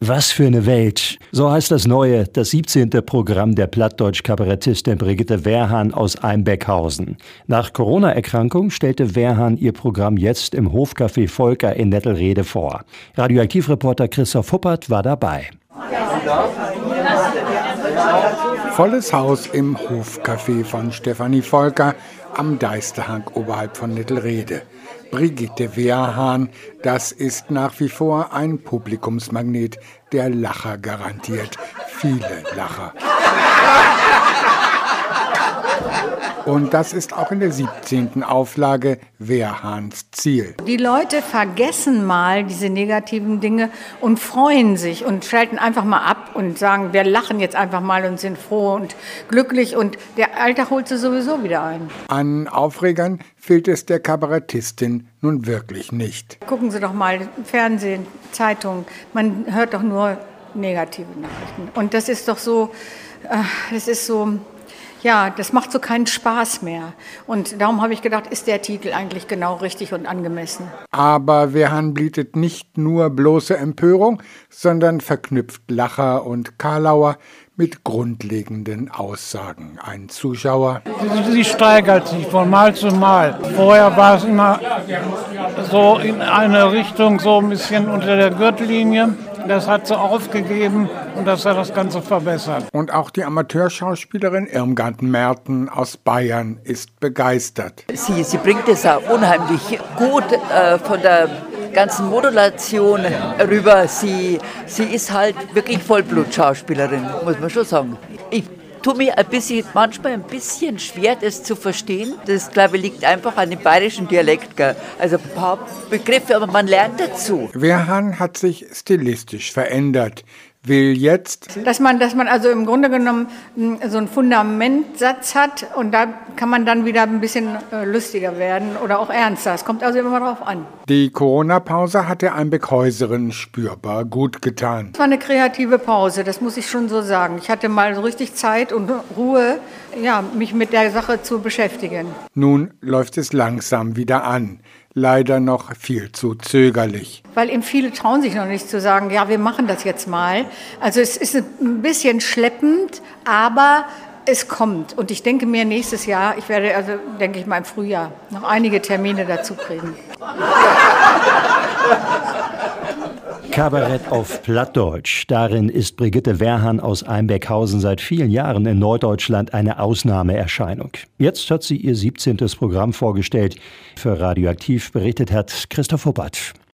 Was für eine Welt. So heißt das neue, das 17. Programm der Plattdeutsch-Kabarettistin Brigitte Wehrhahn aus Einbeckhausen. Nach Corona-Erkrankung stellte Wehrhahn ihr Programm jetzt im Hofcafé Volker in Nettelrede vor. Radioaktivreporter Christoph Huppert war dabei. Volles Haus im Hofcafé von Stefanie Volker am Deisterhang oberhalb von Nettelrede. Brigitte Wehrhahn, das ist nach wie vor ein Publikumsmagnet, der Lacher garantiert. Viele Lacher. Und das ist auch in der 17. Auflage Wehrhahns Ziel. Die Leute vergessen mal diese negativen Dinge und freuen sich und schalten einfach mal ab und sagen, wir lachen jetzt einfach mal und sind froh und glücklich und der Alltag holt sie sowieso wieder ein. An Aufregern fehlt es der Kabarettistin nun wirklich nicht. Gucken Sie doch mal Fernsehen, Zeitung, man hört doch nur negative Nachrichten. Und das ist doch so, äh, das ist so ja, das macht so keinen Spaß mehr. Und darum habe ich gedacht, ist der Titel eigentlich genau richtig und angemessen. Aber Wehan bietet nicht nur bloße Empörung, sondern verknüpft Lacher und Karlauer mit grundlegenden Aussagen. Ein Zuschauer. Sie steigert sich von Mal zu Mal. Vorher war es immer so in eine Richtung, so ein bisschen unter der Gürtellinie. Das hat sie aufgegeben und das hat das Ganze verbessert. Und auch die Amateurschauspielerin Irmgard Merten aus Bayern ist begeistert. Sie, sie bringt es auch unheimlich gut äh, von der ganzen Modulation rüber. Sie, sie ist halt wirklich Vollblutschauspielerin, muss man schon sagen. Ich tue mir ein bisschen, manchmal ein bisschen schwer, das zu verstehen. Das, glaube ich, liegt einfach an dem bayerischen Dialekt. Gell? Also ein paar Begriffe, aber man lernt dazu. Werhan hat sich stilistisch verändert will jetzt. Dass man, dass man also im Grunde genommen hm, so einen Fundamentsatz hat und da kann man dann wieder ein bisschen äh, lustiger werden oder auch ernster. Es kommt also immer darauf an. Die Corona-Pause hat der Einbeckhäuserin spürbar gut getan. Es war eine kreative Pause, das muss ich schon so sagen. Ich hatte mal so richtig Zeit und Ruhe, ja, mich mit der Sache zu beschäftigen. Nun läuft es langsam wieder an leider noch viel zu zögerlich. Weil eben viele trauen sich noch nicht zu sagen, ja, wir machen das jetzt mal. Also es ist ein bisschen schleppend, aber es kommt. Und ich denke mir nächstes Jahr, ich werde also, denke ich mal im Frühjahr, noch einige Termine dazu kriegen. Kabarett auf Plattdeutsch. Darin ist Brigitte Wehrhahn aus Einbeckhausen seit vielen Jahren in Norddeutschland eine Ausnahmeerscheinung. Jetzt hat sie ihr 17. Programm vorgestellt. Für Radioaktiv berichtet hat Christoph Huppert.